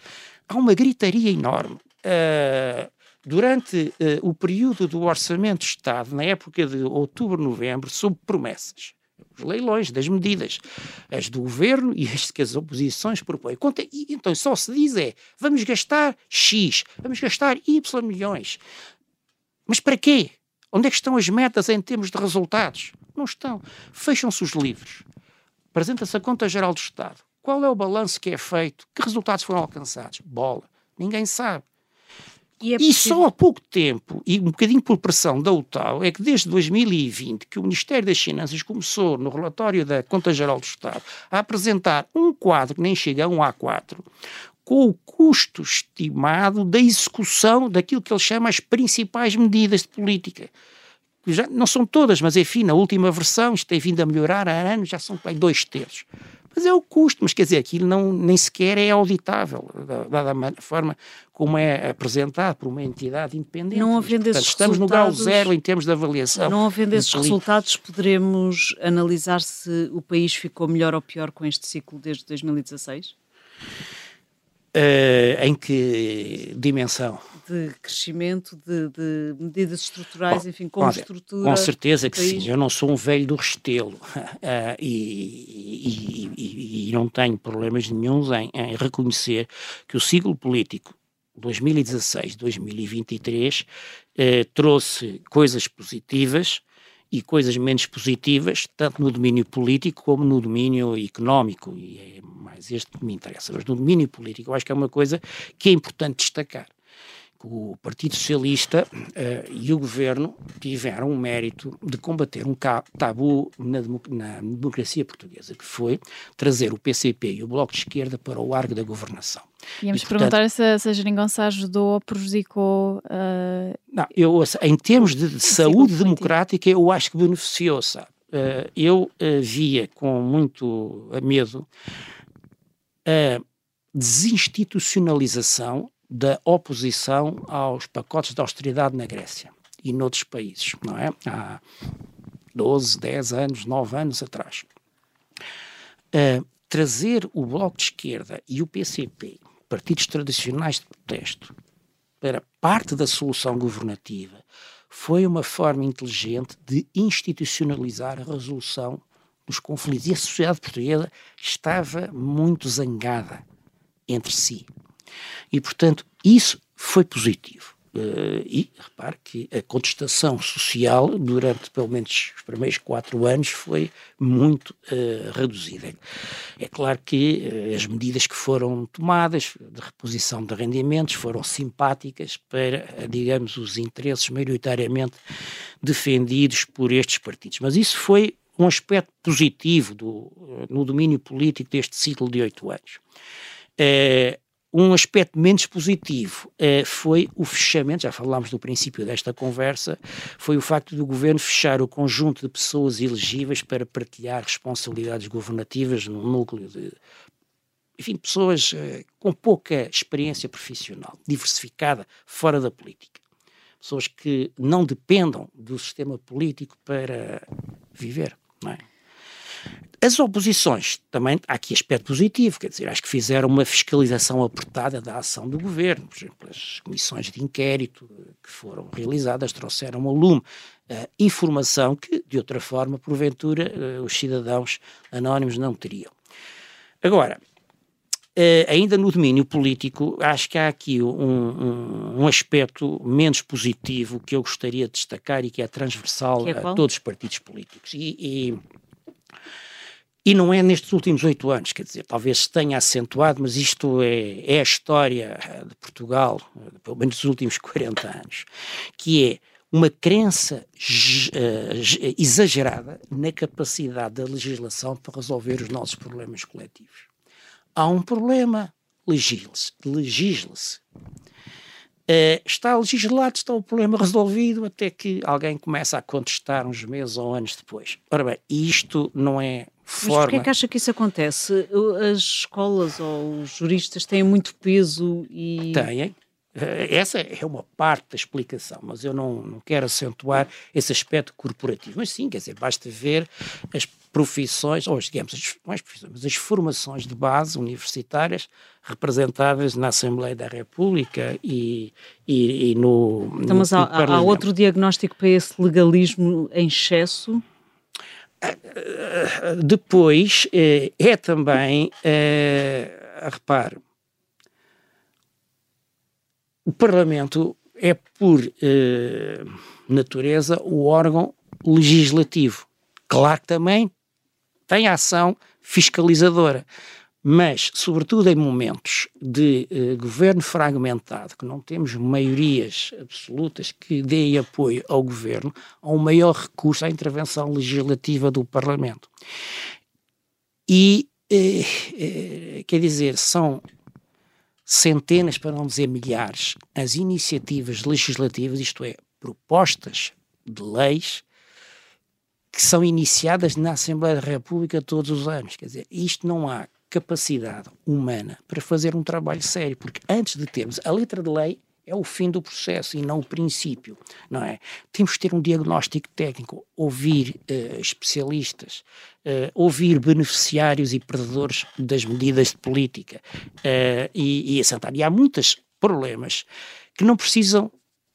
Há uma gritaria enorme. Uh, durante uh, o período do Orçamento de Estado, na época de outubro, novembro, sob promessas os leilões das medidas, as do governo e as que as oposições propõem. E, então só se diz é, vamos gastar X, vamos gastar Y milhões. Mas para quê? Onde é que estão as metas em termos de resultados? Não estão. Fecham-se os livros. Apresenta-se a Conta Geral do Estado. Qual é o balanço que é feito? Que resultados foram alcançados? Bola. Ninguém sabe. E, é e, só há pouco tempo, e um bocadinho por pressão da UTAU, é que desde 2020 que o Ministério das Finanças começou, no relatório da Conta Geral do Estado, a apresentar um quadro que nem chega a um A4, com o custo estimado da execução daquilo que ele chama as principais medidas de política. Já, não são todas, mas enfim, na última versão, isto tem vindo a melhorar há anos, já são bem, dois terços. Mas é o custo, mas quer dizer, aquilo não, nem sequer é auditável, dada a forma como é apresentado por uma entidade independente. Não havendo Portanto, esses estamos no grau zero em termos de avaliação. Não havendo esses resultados, poderemos analisar se o país ficou melhor ou pior com este ciclo desde 2016? Uh, em que dimensão? De crescimento, de, de medidas estruturais, Bom, enfim, como estrutura. Com certeza que sim. Eu não sou um velho do restelo uh, e, e, e, não tenho problemas nenhums em, em, reconhecer que o ciclo político 2016-2023 uh, trouxe coisas positivas e coisas menos positivas, tanto no domínio político como no domínio económico, e é mais este que me interessa. Mas no domínio político, eu acho que é uma coisa que é importante destacar. O Partido Socialista uh, e o Governo tiveram o mérito de combater um tabu na, na democracia portuguesa, que foi trazer o PCP e o Bloco de Esquerda para o arco da governação. Íamos e, perguntar se, se a geringonça ajudou ou prejudicou. Uh, não, eu, em termos de, de saúde democrática, eu acho que beneficiou, sabe? Uh, eu uh, via com muito medo a desinstitucionalização da oposição aos pacotes de austeridade na Grécia e noutros países, não é? Há 12, 10 anos, 9 anos atrás. Uh, trazer o Bloco de Esquerda e o PCP partidos tradicionais de protesto para parte da solução governativa foi uma forma inteligente de institucionalizar a resolução dos conflitos. E a sociedade portuguesa estava muito zangada entre si. E, portanto, isso foi positivo. Uh, e repare que a contestação social durante pelo menos os primeiros quatro anos foi muito uh, reduzida. É claro que uh, as medidas que foram tomadas de reposição de rendimentos foram simpáticas para, digamos, os interesses maioritariamente defendidos por estes partidos. Mas isso foi um aspecto positivo do, no domínio político deste ciclo de oito anos. Um aspecto menos positivo eh, foi o fechamento, já falámos no princípio desta conversa, foi o facto do governo fechar o conjunto de pessoas elegíveis para partilhar responsabilidades governativas num núcleo de, enfim, pessoas eh, com pouca experiência profissional, diversificada, fora da política. Pessoas que não dependam do sistema político para viver, não é? As oposições, também há aqui aspecto positivo, quer dizer, acho que fizeram uma fiscalização apertada da ação do governo, por exemplo, as comissões de inquérito que foram realizadas trouxeram ao lume uh, informação que, de outra forma, porventura, uh, os cidadãos anónimos não teriam. Agora, Uh, ainda no domínio político, acho que há aqui um, um, um, aspecto menos positivo que eu gostaria de destacar e que é transversal que é a todos os partidos políticos. E, e, e, não é nestes últimos oito anos, quer dizer, talvez se tenha acentuado, mas isto é, é a história de Portugal, pelo menos dos últimos 40 anos, que é uma crença uh, exagerada na capacidade da legislação para resolver os nossos problemas coletivos há um problema, legisle-se. Legisle uh, está legislado, está o problema resolvido, até que alguém começa a contestar uns meses ou anos depois. Ora bem, isto não é forma... Mas porquê é que acha que isso acontece? As escolas ou os juristas têm muito peso e... Têm, eh, essa é uma parte da explicação, mas eu não, não quero acentuar esse aspecto corporativo. Mas sim, quer dizer, basta ver as profissões, ou digamos, as, mais profissões, mas as formações de base universitárias representadas na Assembleia da República e, e, e no. Então, mas no, há, há outro diagnóstico para esse legalismo em excesso? Depois eh, é também, eh, repare, o Parlamento é, por eh, natureza, o órgão legislativo. Claro que também tem ação fiscalizadora, mas, sobretudo em momentos de eh, governo fragmentado, que não temos maiorias absolutas que deem apoio ao governo, há um maior recurso à intervenção legislativa do Parlamento. E, eh, eh, quer dizer, são centenas, para não dizer milhares, as iniciativas legislativas, isto é, propostas de leis que são iniciadas na Assembleia da República todos os anos. Quer dizer, isto não há capacidade humana para fazer um trabalho sério, porque antes de termos a letra de lei, é o fim do processo e não o princípio, não é? Temos que ter um diagnóstico técnico, ouvir uh, especialistas, uh, ouvir beneficiários e perdedores das medidas de política uh, e, e assentar. E há muitos problemas que não precisam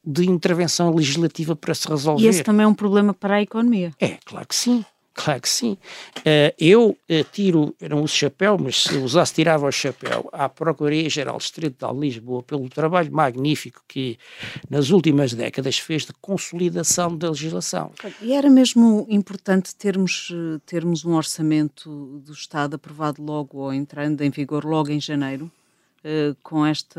de intervenção legislativa para se resolver. E esse também é um problema para a economia. É, claro que sim. Claro que sim. Uh, eu uh, tiro, eu não uso chapéu, mas se usasse, tirava o chapéu à Procuradoria-Geral Distrital de Lisboa pelo trabalho magnífico que nas últimas décadas fez de consolidação da legislação. E era mesmo importante termos, termos um orçamento do Estado aprovado logo ou entrando em vigor logo em janeiro, uh, com este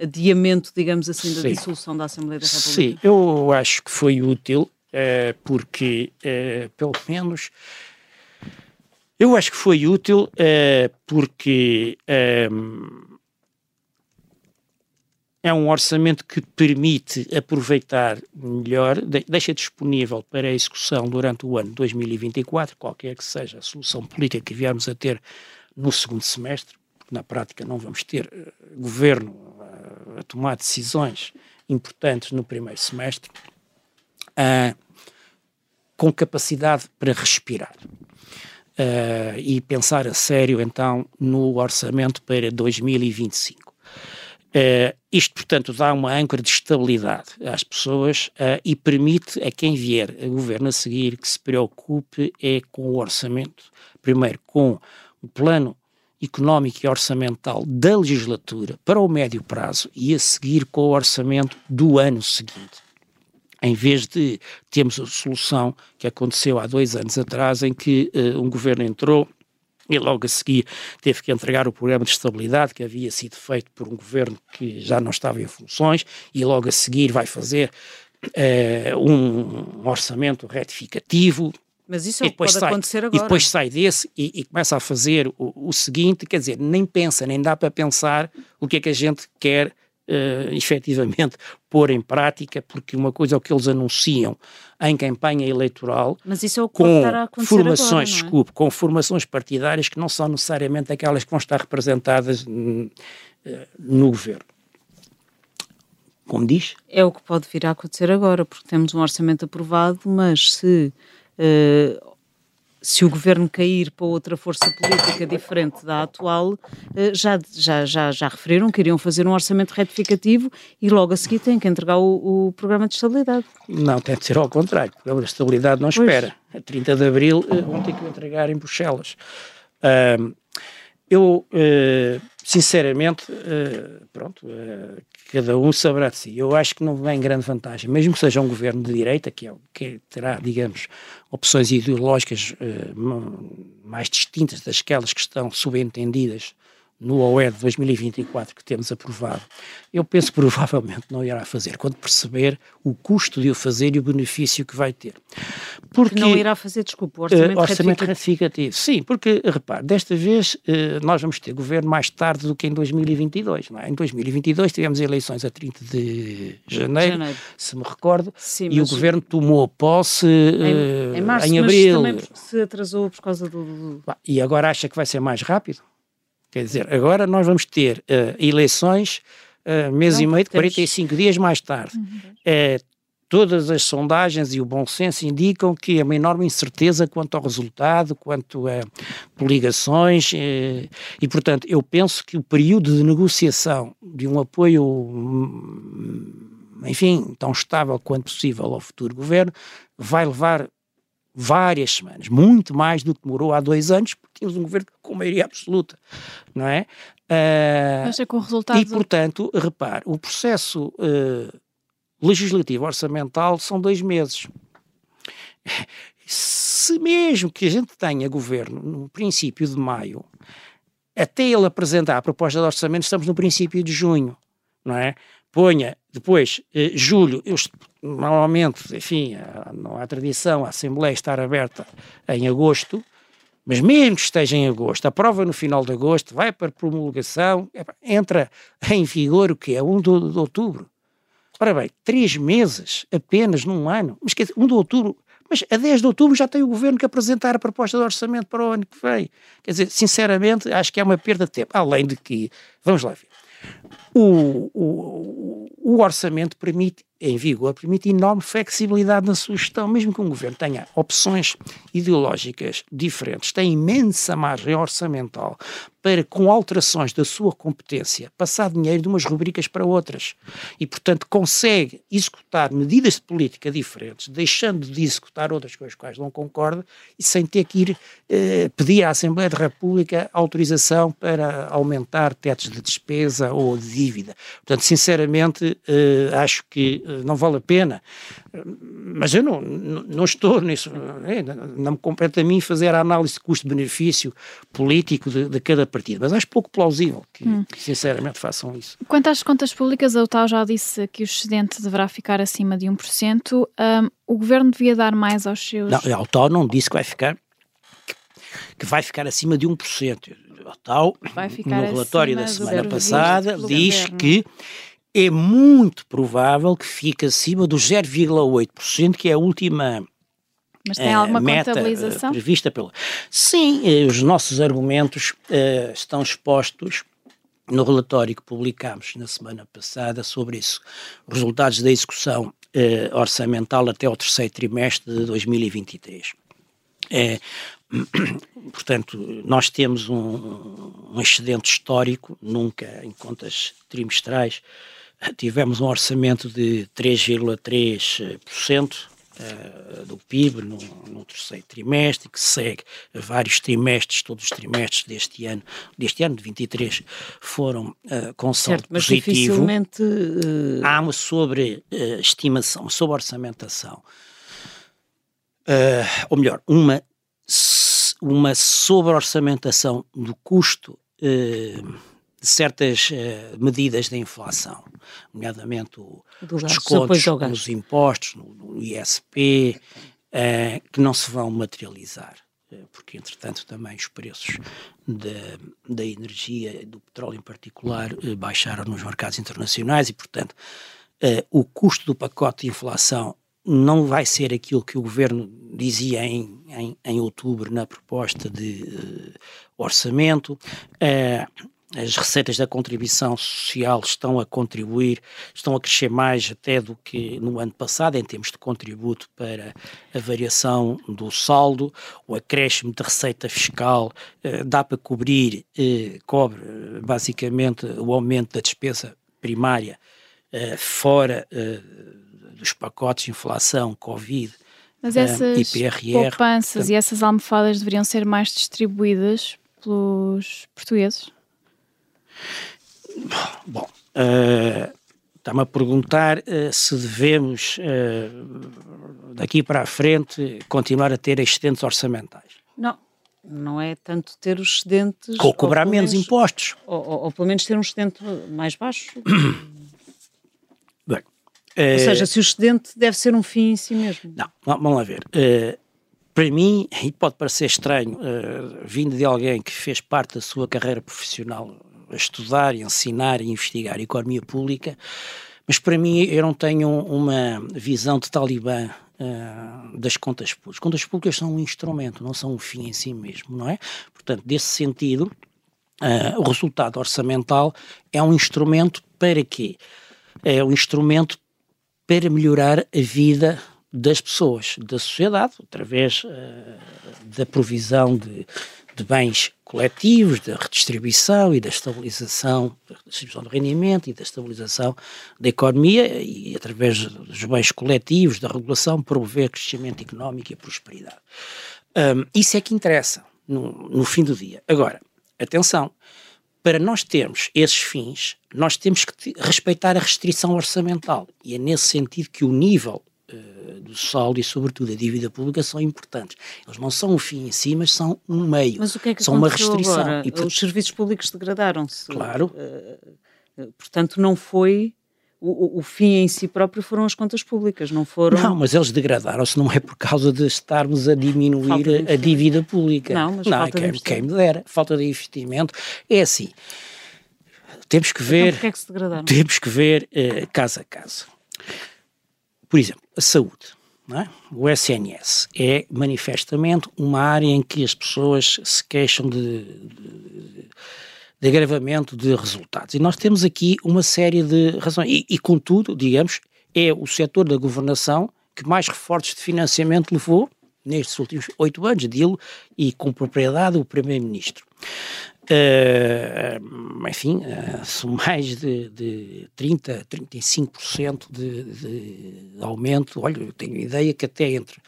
adiamento, digamos assim, da Sim. dissolução da Assembleia da República? Sim, eu acho que foi útil uh, porque, uh, pelo menos, eu acho que foi útil porque um, é um orçamento que permite aproveitar melhor, de, deixa disponível para a execução durante o ano 2024, qualquer que seja a solução política que viemos a ter no segundo semestre, na prática não vamos ter governo a tomar decisões importantes no primeiro semestre, uh, com capacidade para respirar. Uh, e pensar a sério então no orçamento para 2025. Uh, isto, portanto, dá uma âncora de estabilidade às pessoas e permite a quem vier a governo a seguir que se preocupe é com o orçamento, primeiro com o plano económico e orçamental da legislatura para o médio prazo e a seguir com o orçamento do ano seguinte em vez de termos a solução que aconteceu há dois anos atrás, em que uh, um governo entrou e logo a seguir teve que entregar o programa de estabilidade que havia sido feito por um governo que já não estava em funções e logo a seguir vai fazer uh, um orçamento retificativo. Mas isso é o que pode sai, acontecer agora. E depois sai desse e, e começa a fazer o, o, seguinte, quer dizer, nem pensa, nem dá para pensar o que é que a gente quer uh, efetivamente pôr em prática, porque uma coisa é o que eles anunciam em campanha eleitoral, Mas isso é o que com formações, agora, é? desculpe, com formações partidárias que não são necessariamente aquelas que vão estar representadas uh, no governo. Como diz? É o que pode vir a acontecer agora, porque temos um orçamento aprovado, mas se uh, se o governo cair para outra força política diferente da atual, já, já, já, já referiram que iriam fazer um orçamento retificativo e logo a seguir têm que entregar o, o programa de estabilidade. Não, tem de ser ao contrário. O programa de estabilidade não espera. A 30 de abril vão ter que o entregar em Bruxelas. Eu, uh, sinceramente, uh, pronto, uh, cada um saberá de si. Eu acho que não vem grande vantagem, mesmo que seja um governo de direita, que, é, que terá, digamos, opções ideológicas mais distintas das que estão subentendidas no OE de 2024 que temos aprovado, eu penso que provavelmente não irá fazer, quando perceber o custo de o fazer e o benefício que vai ter. Porque, não irá fazer, desculpa, o orçamento, uh, orçamento retificativo. Sim, porque, repare, desta vez uh, nós vamos ter governo mais tarde do que em 2022, não é? Em 2022 tivemos eleições a 30 de janeiro, janeiro. se me recordo, Sim, e o governo tomou posse uh, em, em, março, em abril. Mas também se atrasou por causa do... E agora acha que vai ser mais rápido? Quer dizer, agora nós vamos ter uh, eleições uh, mês Não, e meio, de 45 dias mais tarde. Uhum. Uh, todas as sondagens e o bom senso indicam que há uma enorme incerteza quanto ao resultado, quanto a coligações, e, e, portanto, eu penso que o período de negociação de um apoio, hum, enfim, tão estável quanto possível ao futuro governo, vai levar várias semanas, muito mais do que demorou há dois anos, porque tínhamos um governo com maioria absoluta, não é? Uh, que o resultado... E, portanto, repare, o processo uh, legislativo orçamental são dois meses. Se mesmo que a gente tenha governo no princípio de maio, até ele apresentar a proposta de orçamento, estamos no princípio de junho, não é? Ponha depois, eh, julho, eu, normalmente, enfim, não há tradição a Assembleia estar aberta em agosto, mas mesmo que esteja em agosto, a prova no final de agosto vai para promulgação, entra em vigor o que é 1 de, de outubro. Ora bem, três meses apenas num ano, mas quer dizer, 1 de outubro, mas a 10 de outubro já tem o governo que apresentar a proposta de orçamento para o ano que vem. Quer dizer, sinceramente, acho que é uma perda de tempo. Além de que, vamos lá ver, o, o, o orçamento permite em vigor permite enorme flexibilidade na sua gestão, mesmo que um governo tenha opções ideológicas diferentes, tem imensa margem orçamental para, com alterações da sua competência, passar dinheiro de umas rubricas para outras. E, portanto, consegue executar medidas de política diferentes, deixando de executar outras com as quais não concorda e sem ter que ir eh, pedir à Assembleia da República autorização para aumentar tetos de despesa ou de dívida. Portanto, sinceramente, eh, acho que eh, não vale a pena. Mas eu não, não estou nisso, é, não me compete a mim fazer a análise de custo-benefício político de, de, cada partido, mas acho pouco plausível que, hum. sinceramente, façam isso. Quanto às contas públicas, a UTAU já disse que o excedente deverá ficar acima de 1%. Um, o governo devia dar mais aos seus. Não, a UTAU não disse que vai ficar que vai ficar acima de 1%. A UTAU, no relatório da semana passada, diz governo. que é muito provável que fique acima dos 0,8%, que é a última mas tem alguma meta eh, contabilização? prevista pelo. Sim, eh, os nossos argumentos uh, estão expostos no relatório que publicámos na semana passada sobre isso. Resultados da execução uh, orçamental até o terceiro trimestre de 2023. É, portanto, nós temos um, um excedente histórico, nunca em contas trimestrais, tivemos um orçamento de 3,3% uh, eh, do PIB no, no, terceiro trimestre, que segue vários trimestres, todos os trimestres deste ano, deste ano de 23, foram uh, com saldo certo, mas positivo. Dificilmente, uh... Há uma sobre-estimação, uma sobre-orçamentação, ou melhor, uma, uma sobre-orçamentação do custo de certas uh, medidas da inflação, nomeadamente o, os descontos nos impostos, no, no ISP, uh, eh, que não se vão materializar, uh, porque entretanto também os preços da, da energia do petróleo em particular baixaram nos mercados internacionais e, portanto, o custo do pacote de inflação não vai ser aquilo que o governo dizia em, em, em outubro na proposta de orçamento. As receitas da contribuição social estão a contribuir, estão a crescer mais até do que no ano passado, em termos de contributo para a variação do saldo, o acréscimo de receita fiscal eh, dá para cobrir, eh, cobre basicamente o aumento da despesa primária eh, fora eh, dos pacotes de inflação, Covid, Mas essas IPRR, poupanças portanto, e essas almofadas deveriam ser mais distribuídas pelos portugueses? Bom, uh, está-me a perguntar uh, se devemos, uh, daqui para a frente, continuar a ter excedentes orçamentais. Não, não é tanto ter os excedentes. Ou cobrar ou menos, menos, impostos. Ou, ou, ou, pelo menos ter um excedente mais baixo. Bem, ou seja, se o excedente deve ser um fim em si mesmo. Não, vamos lá ver para mim, e pode parecer estranho, uh, vindo de alguém que fez parte da sua carreira profissional a estudar, ensinar e investigar economia pública, mas para mim eu não tenho uma visão de talibã uh, das contas públicas. As contas públicas são um instrumento, não são um fim em si mesmo, não é? Portanto, desse sentido, uh, o resultado orçamental é um instrumento para quê? É um instrumento para melhorar a vida das pessoas, da sociedade, através uh, da provisão de, de, bens coletivos, da redistribuição e da estabilização, da distribuição do rendimento e da estabilização da economia e através dos bens coletivos, da regulação, promover crescimento económico e prosperidade. Um, isso é que interessa no, no fim do dia. Agora, atenção, para nós termos esses fins, nós temos que respeitar a restrição orçamental. E é nesse sentido que o nível uh, do saldo e, sobretudo, a dívida pública são importantes. Eles não são um fim em si, mas são um meio. Mas o que é que são uma restrição. Agora? E, Os serviços públicos degradaram-se. Claro. Uh, portanto, não foi. O, o, fim em si próprio foram as contas públicas, não foram. Não, mas eles degradaram-se não é por causa de estarmos a diminuir a, dívida pública. Não, mas não, falta quem, de quem me dera. Falta de investimento. É assim. Temos que ver. Então, é que se degradaram? Temos que ver uh, caso a caso. Por exemplo, a saúde. É? O SNS é manifestamente uma área em que as pessoas se queixam de, de, de agravamento de resultados. E nós temos aqui uma série de razões. E, e, contudo, digamos, é o setor da governação que mais reforços de financiamento levou nestes últimos oito anos, dilo e com propriedade o Primeiro-Ministro. Uh, enfim, uh, são mais de, de 30%, 35% de, de aumento. Olha, eu tenho ideia que até entre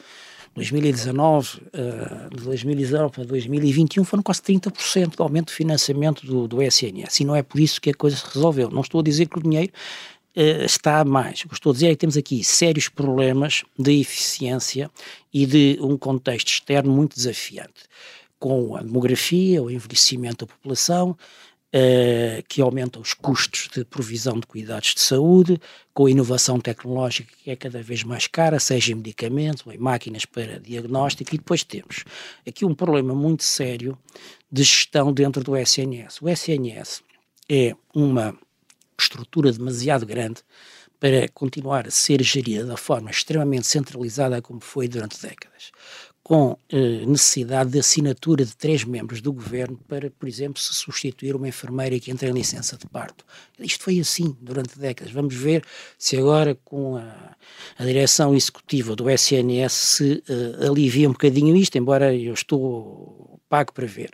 2019, uh, de 2019 para 2021 foram quase 30% de aumento de financiamento do, do SNS. E não é por isso que a coisa se resolveu. Não estou a dizer que o dinheiro uh, está a mais. O que estou a dizer é que temos aqui sérios problemas de eficiência e de um contexto externo muito desafiante com a demografia, o envelhecimento da população, uh, que aumenta os custos de provisão de cuidados de saúde, com a inovação tecnológica que é cada vez mais cara, seja em medicamentos ou em máquinas para diagnóstico, e depois temos aqui um problema muito sério de gestão dentro do SNS. O SNS é uma estrutura demasiado grande para continuar a ser gerida da forma extremamente centralizada como foi durante décadas com eh, necessidade de assinatura de três membros do governo para, por exemplo, se substituir uma enfermeira que entra em licença de parto. Isto foi assim durante décadas. Vamos ver se agora, com a, a direção executiva do SNS, se eh, alivia um bocadinho isto, embora eu estou pago para ver.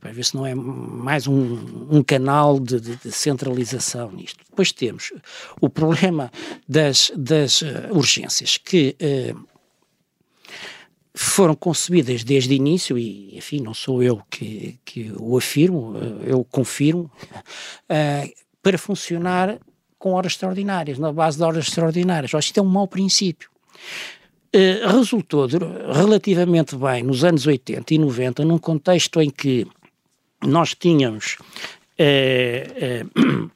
Para ver se não é mais um, um canal de, de, de, centralização nisto. Depois temos o problema das, das uh, urgências, que uh, foram concebidas desde o início, e enfim, não sou eu que, que o afirmo, eu confirmo, uh, para funcionar com horas extraordinárias, na base de horas extraordinárias. Isto é um mau princípio. Uh, resultou de, relativamente bem nos anos 80 e 90, num contexto em que nós tínhamos uh,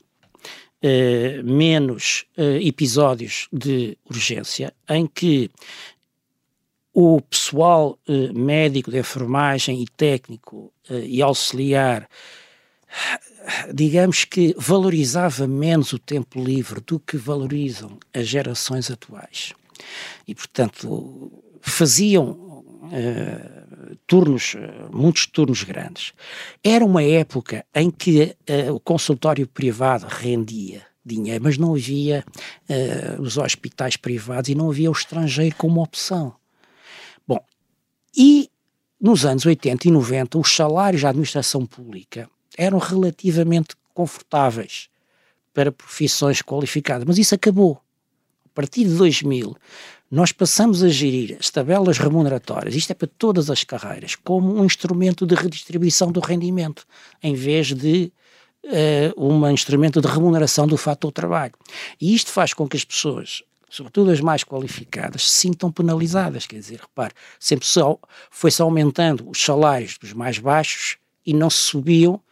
menos episódios de urgência, em que o pessoal eh, médico de enfermagem e técnico eh, e auxiliar, digamos que valorizava menos o tempo livre do que valorizam as gerações atuais. E, portanto, faziam, eh, turnos, uh, muitos turnos grandes. Era uma época em que o consultório privado rendia dinheiro, mas não havia os hospitais privados e não havia o estrangeiro como opção. E nos anos 80 e 90, os salários da administração pública eram relativamente confortáveis para profissões qualificadas, mas isso acabou. A partir de 2000, nós passamos a gerir as tabelas remuneratórias, isto é para todas as carreiras, como um instrumento de redistribuição do rendimento, em vez de uh, um instrumento de remuneração do fator trabalho. E isto faz com que as pessoas, sobretudo as mais qualificadas, se sintam penalizadas. Quer dizer, repare, sempre foi-se aumentando os salários dos mais baixos e não se subiam uh,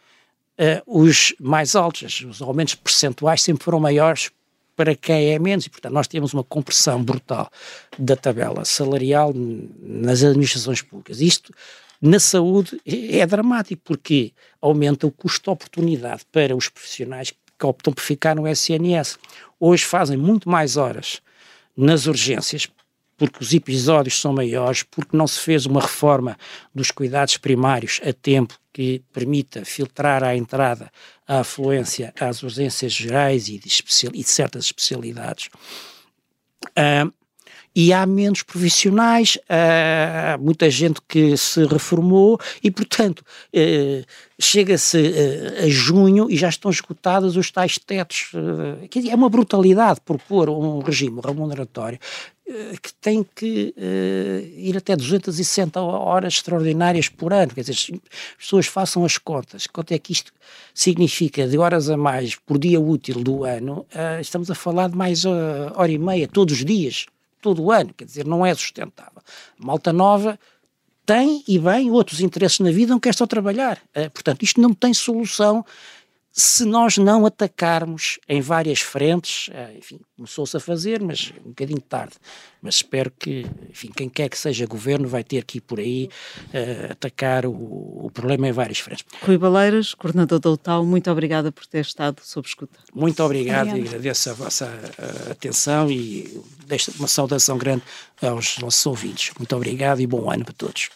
os mais altos. Os aumentos percentuais sempre foram maiores para quem é menos, e portanto nós temos uma compressão brutal da tabela salarial nas administrações públicas. Isto na saúde é dramático, porque aumenta o custo de oportunidade para os profissionais que optam por ficar no SNS. Hoje fazem muito mais horas nas urgências porque os episódios são maiores, porque não se fez uma reforma dos cuidados primários a tempo que permita filtrar à entrada a afluência às urgências gerais e de, e de certas especialidades. Uh, e há menos profissionais, há muita gente que se reformou e, portanto, eh, chega-se eh, a junho e já estão esgotados os tais tetos. Eh, é uma brutalidade propor um regime remuneratório que tem que ir até 260 horas extraordinárias por ano. Quer dizer, as pessoas façam as contas. Quanto é que isto significa de horas a mais por dia útil do ano? estamos a falar de mais hora e meia todos os dias todo o ano, quer dizer, não é sustentável. Malta nova tem e bem outros interesses na vida, não quer só trabalhar. Uh, portanto, isto não tem solução se nós não atacarmos em várias frentes, eh, enfim, começou-se a fazer, mas um bocadinho tarde, mas espero que, enfim, quem quer que seja governo vai ter que ir por aí uh, atacar o, o, problema em várias frentes. Rui Baleiras, coordenador da UTAL, muito obrigada por ter estado sob escuta. Muito obrigado Obrigada. e agradeço a vossa uh, atenção e deixo uma saudação grande aos nossos ouvintes. Muito obrigado e bom ano para todos.